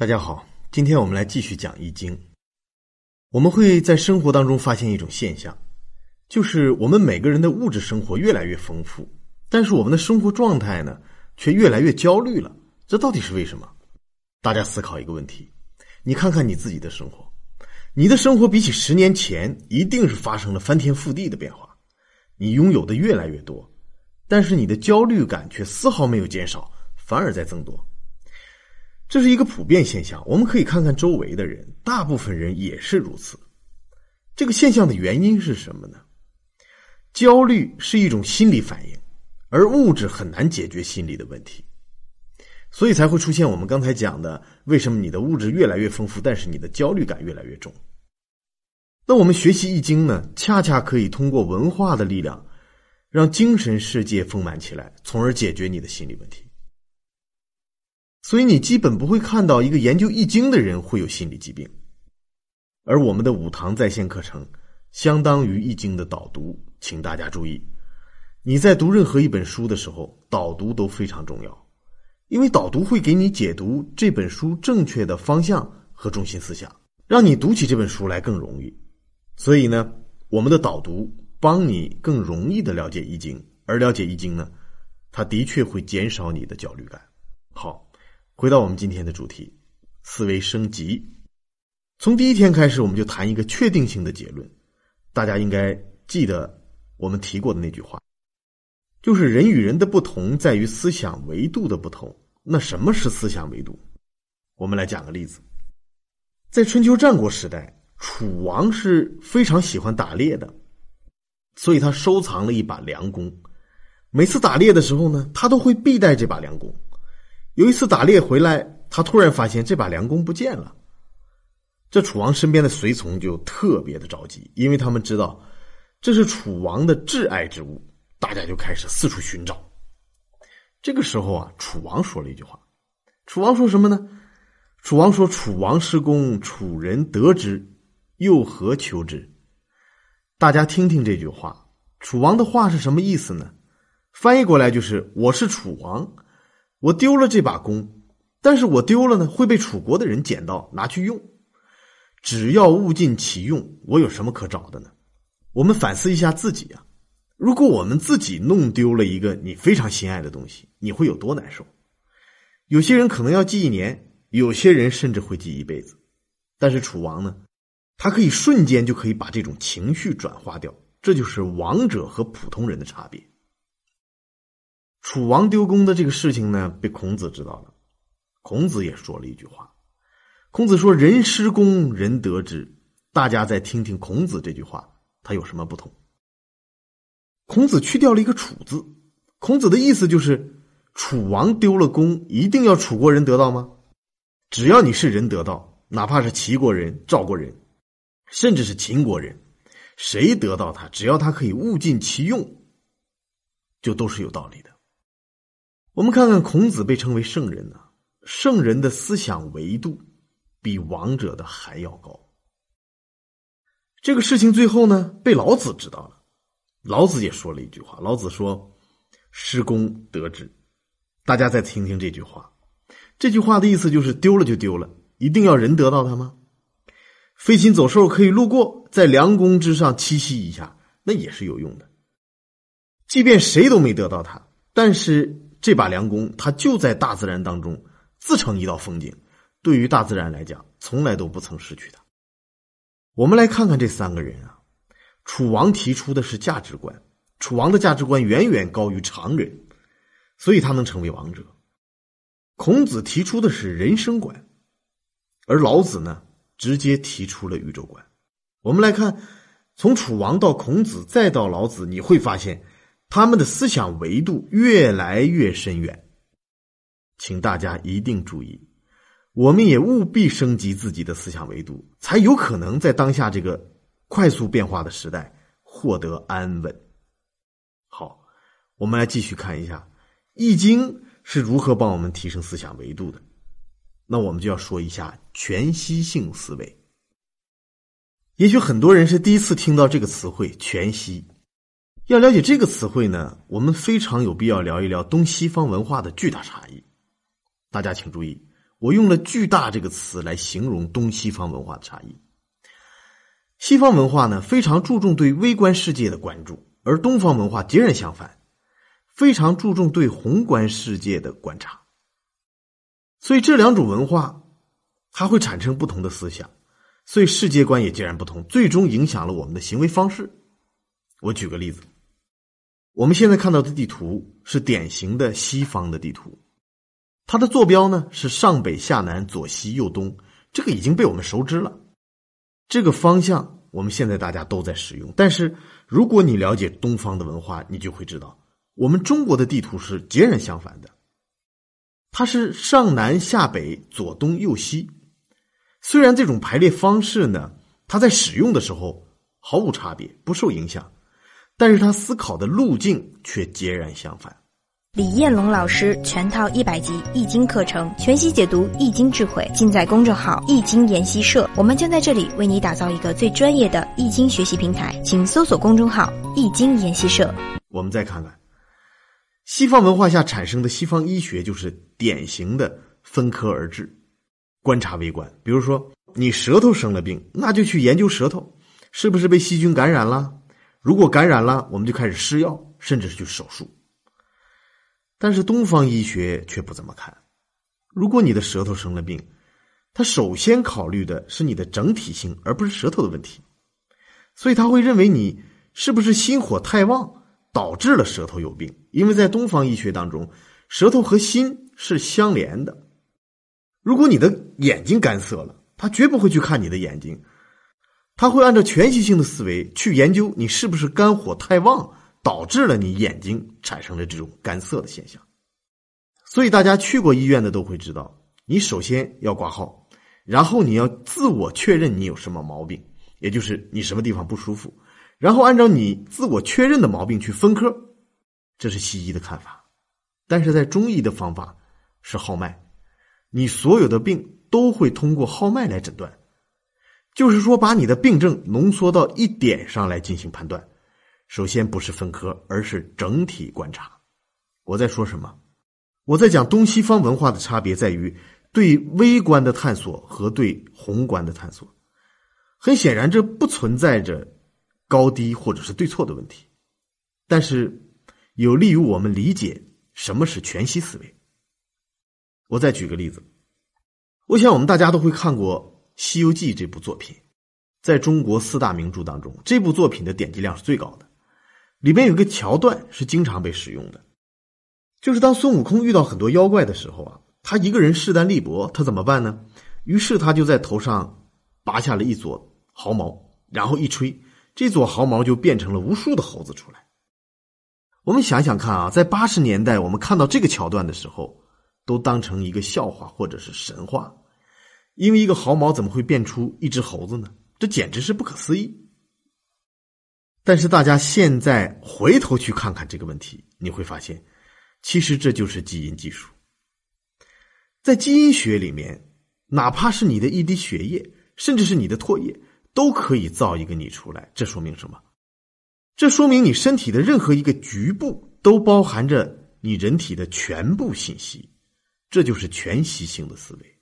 大家好，今天我们来继续讲《易经》。我们会在生活当中发现一种现象，就是我们每个人的物质生活越来越丰富，但是我们的生活状态呢，却越来越焦虑了。这到底是为什么？大家思考一个问题：你看看你自己的生活，你的生活比起十年前一定是发生了翻天覆地的变化。你拥有的越来越多，但是你的焦虑感却丝毫没有减少，反而在增多。这是一个普遍现象，我们可以看看周围的人，大部分人也是如此。这个现象的原因是什么呢？焦虑是一种心理反应，而物质很难解决心理的问题，所以才会出现我们刚才讲的：为什么你的物质越来越丰富，但是你的焦虑感越来越重？那我们学习易经呢，恰恰可以通过文化的力量，让精神世界丰满起来，从而解决你的心理问题。所以你基本不会看到一个研究易经的人会有心理疾病，而我们的五堂在线课程相当于易经的导读，请大家注意，你在读任何一本书的时候，导读都非常重要，因为导读会给你解读这本书正确的方向和中心思想，让你读起这本书来更容易。所以呢，我们的导读帮你更容易的了解易经，而了解易经呢，它的确会减少你的焦虑感。好。回到我们今天的主题，思维升级。从第一天开始，我们就谈一个确定性的结论。大家应该记得我们提过的那句话，就是人与人的不同在于思想维度的不同。那什么是思想维度？我们来讲个例子。在春秋战国时代，楚王是非常喜欢打猎的，所以他收藏了一把良弓。每次打猎的时候呢，他都会必带这把良弓。有一次打猎回来，他突然发现这把良弓不见了。这楚王身边的随从就特别的着急，因为他们知道这是楚王的挚爱之物，大家就开始四处寻找。这个时候啊，楚王说了一句话：“楚王说什么呢？楚王说：‘楚王失弓，楚人得之，又何求之？’大家听听这句话，楚王的话是什么意思呢？翻译过来就是：‘我是楚王。’”我丢了这把弓，但是我丢了呢，会被楚国的人捡到拿去用。只要物尽其用，我有什么可找的呢？我们反思一下自己啊，如果我们自己弄丢了一个你非常心爱的东西，你会有多难受？有些人可能要记一年，有些人甚至会记一辈子。但是楚王呢，他可以瞬间就可以把这种情绪转化掉，这就是王者和普通人的差别。楚王丢弓的这个事情呢，被孔子知道了。孔子也说了一句话：“孔子说，人失弓，人得之。”大家再听听孔子这句话，他有什么不同？孔子去掉了一个“楚”字，孔子的意思就是：楚王丢了弓，一定要楚国人得到吗？只要你是人得到，哪怕是齐国人、赵国人，甚至是秦国人，谁得到他，只要他可以物尽其用，就都是有道理的。我们看看孔子被称为圣人呢，圣人的思想维度比王者的还要高。这个事情最后呢，被老子知道了，老子也说了一句话：“老子说，失公得之。”大家再听听这句话，这句话的意思就是丢了就丢了，一定要人得到它吗？飞禽走兽可以路过，在良弓之上栖息一下，那也是有用的。即便谁都没得到它，但是。这把良弓，它就在大自然当中自成一道风景。对于大自然来讲，从来都不曾失去它。我们来看看这三个人啊，楚王提出的是价值观，楚王的价值观远远高于常人，所以他能成为王者。孔子提出的是人生观，而老子呢，直接提出了宇宙观。我们来看，从楚王到孔子再到老子，你会发现。他们的思想维度越来越深远，请大家一定注意，我们也务必升级自己的思想维度，才有可能在当下这个快速变化的时代获得安稳。好，我们来继续看一下《易经》是如何帮我们提升思想维度的。那我们就要说一下全息性思维。也许很多人是第一次听到这个词汇“全息”。要了解这个词汇呢，我们非常有必要聊一聊东西方文化的巨大差异。大家请注意，我用了“巨大”这个词来形容东西方文化的差异。西方文化呢，非常注重对微观世界的关注，而东方文化截然相反，非常注重对宏观世界的观察。所以这两种文化，它会产生不同的思想，所以世界观也截然不同，最终影响了我们的行为方式。我举个例子，我们现在看到的地图是典型的西方的地图，它的坐标呢是上北下南左西右东，这个已经被我们熟知了。这个方向我们现在大家都在使用，但是如果你了解东方的文化，你就会知道，我们中国的地图是截然相反的。它是上南下北左东右西，虽然这种排列方式呢，它在使用的时候毫无差别，不受影响，但是他思考的路径却截然相反。李彦龙老师全套一百集易经课程，全息解读易经智慧，尽在公众号易经研习社。我们将在这里为你打造一个最专业的易经学习平台，请搜索公众号易经研习社。我们再看看。西方文化下产生的西方医学就是典型的分科而治，观察微观。比如说，你舌头生了病，那就去研究舌头是不是被细菌感染了。如果感染了，我们就开始施药，甚至是去手术。但是东方医学却不这么看。如果你的舌头生了病，他首先考虑的是你的整体性，而不是舌头的问题。所以他会认为你是不是心火太旺。导致了舌头有病，因为在东方医学当中，舌头和心是相连的。如果你的眼睛干涩了，他绝不会去看你的眼睛，他会按照全息性的思维去研究你是不是肝火太旺，导致了你眼睛产生了这种干涩的现象。所以大家去过医院的都会知道，你首先要挂号，然后你要自我确认你有什么毛病，也就是你什么地方不舒服。然后按照你自我确认的毛病去分科，这是西医的看法。但是在中医的方法是号脉，你所有的病都会通过号脉来诊断，就是说把你的病症浓缩到一点上来进行判断。首先不是分科，而是整体观察。我在说什么？我在讲东西方文化的差别在于对微观的探索和对宏观的探索。很显然，这不存在着。高低或者是对错的问题，但是有利于我们理解什么是全息思维。我再举个例子，我想我们大家都会看过《西游记》这部作品，在中国四大名著当中，这部作品的点击量是最高的。里面有个桥段是经常被使用的，就是当孙悟空遇到很多妖怪的时候啊，他一个人势单力薄，他怎么办呢？于是他就在头上拔下了一撮毫毛，然后一吹。这撮毫毛就变成了无数的猴子出来。我们想想看啊，在八十年代，我们看到这个桥段的时候，都当成一个笑话或者是神话，因为一个毫毛怎么会变出一只猴子呢？这简直是不可思议。但是大家现在回头去看看这个问题，你会发现，其实这就是基因技术。在基因学里面，哪怕是你的一滴血液，甚至是你的唾液。都可以造一个你出来，这说明什么？这说明你身体的任何一个局部都包含着你人体的全部信息，这就是全息性的思维。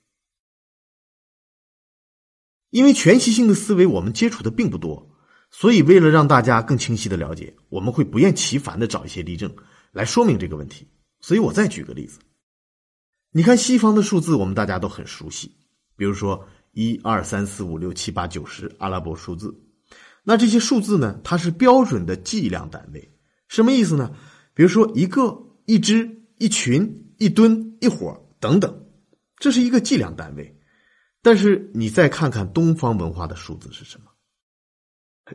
因为全息性的思维我们接触的并不多，所以为了让大家更清晰的了解，我们会不厌其烦的找一些例证来说明这个问题。所以我再举个例子，你看西方的数字，我们大家都很熟悉，比如说。一二三四五六七八九十阿拉伯数字，那这些数字呢？它是标准的计量单位，什么意思呢？比如说一个、一只、一群、一吨、一伙等等，这是一个计量单位。但是你再看看东方文化的数字是什么？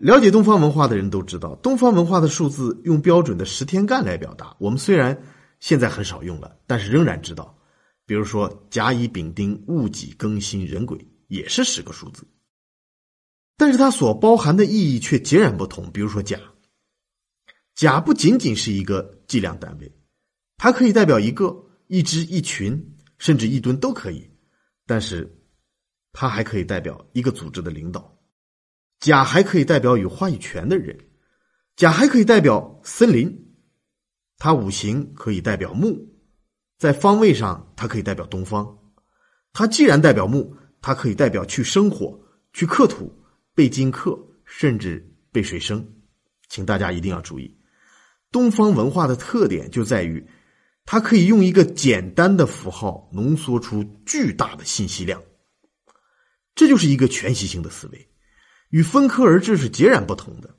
了解东方文化的人都知道，东方文化的数字用标准的十天干来表达。我们虽然现在很少用了，但是仍然知道，比如说甲乙丙丁戊己庚辛壬癸。也是十个数字，但是它所包含的意义却截然不同。比如说甲，甲不仅仅是一个计量单位，它可以代表一个、一只、一群，甚至一吨都可以。但是，它还可以代表一个组织的领导。甲还可以代表有话语权的人，甲还可以代表森林，它五行可以代表木，在方位上它可以代表东方。它既然代表木，它可以代表去生火、去克土、被金克，甚至被水生。请大家一定要注意，东方文化的特点就在于，它可以用一个简单的符号浓缩出巨大的信息量。这就是一个全息性的思维，与分科而治是截然不同的。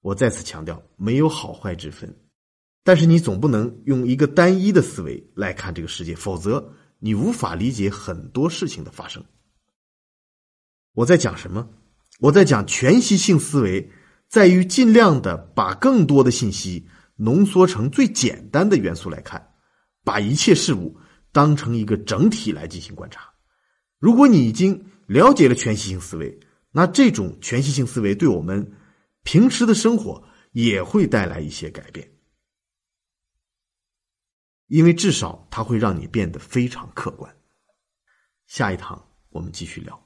我再次强调，没有好坏之分，但是你总不能用一个单一的思维来看这个世界，否则你无法理解很多事情的发生。我在讲什么？我在讲全息性思维，在于尽量的把更多的信息浓缩成最简单的元素来看，把一切事物当成一个整体来进行观察。如果你已经了解了全息性思维，那这种全息性思维对我们平时的生活也会带来一些改变，因为至少它会让你变得非常客观。下一堂我们继续聊。